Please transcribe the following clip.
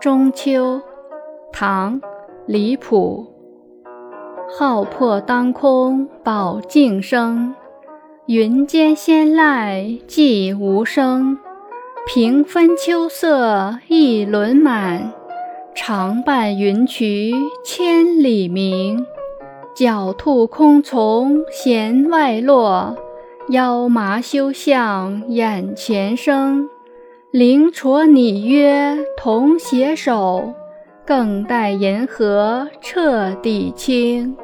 中秋，唐·李璞。浩破当空宝镜生，云间仙籁寂无声。平分秋色一轮满，长伴云衢千里明。狡兔空从弦外落，妖麻休向眼前生。灵绰拟约同携手，更待银河彻底清。